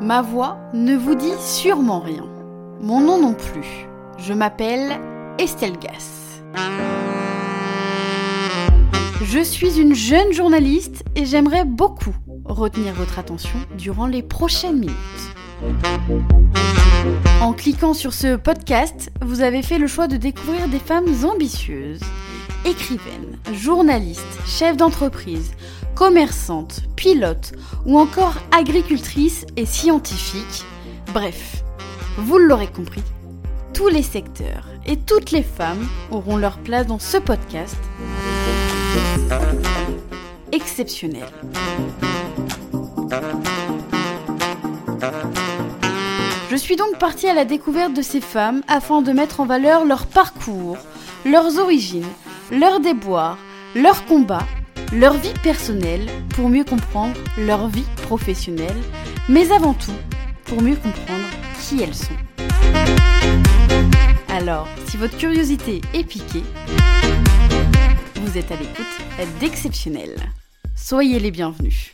Ma voix ne vous dit sûrement rien. Mon nom non plus. Je m'appelle Estelle Gass. Je suis une jeune journaliste et j'aimerais beaucoup retenir votre attention durant les prochaines minutes. En cliquant sur ce podcast, vous avez fait le choix de découvrir des femmes ambitieuses, écrivaines, journalistes, chefs d'entreprise, commerçantes, pilotes ou encore agricultrices et scientifiques. Bref, vous l'aurez compris, tous les secteurs et toutes les femmes auront leur place dans ce podcast exceptionnel. Je suis donc partie à la découverte de ces femmes afin de mettre en valeur leur parcours, leurs origines, leurs déboires, leurs combats, leur vie personnelle pour mieux comprendre leur vie professionnelle, mais avant tout pour mieux comprendre qui elles sont. Alors, si votre curiosité est piquée, vous êtes à l'écoute d'Exceptionnel. Soyez les bienvenus.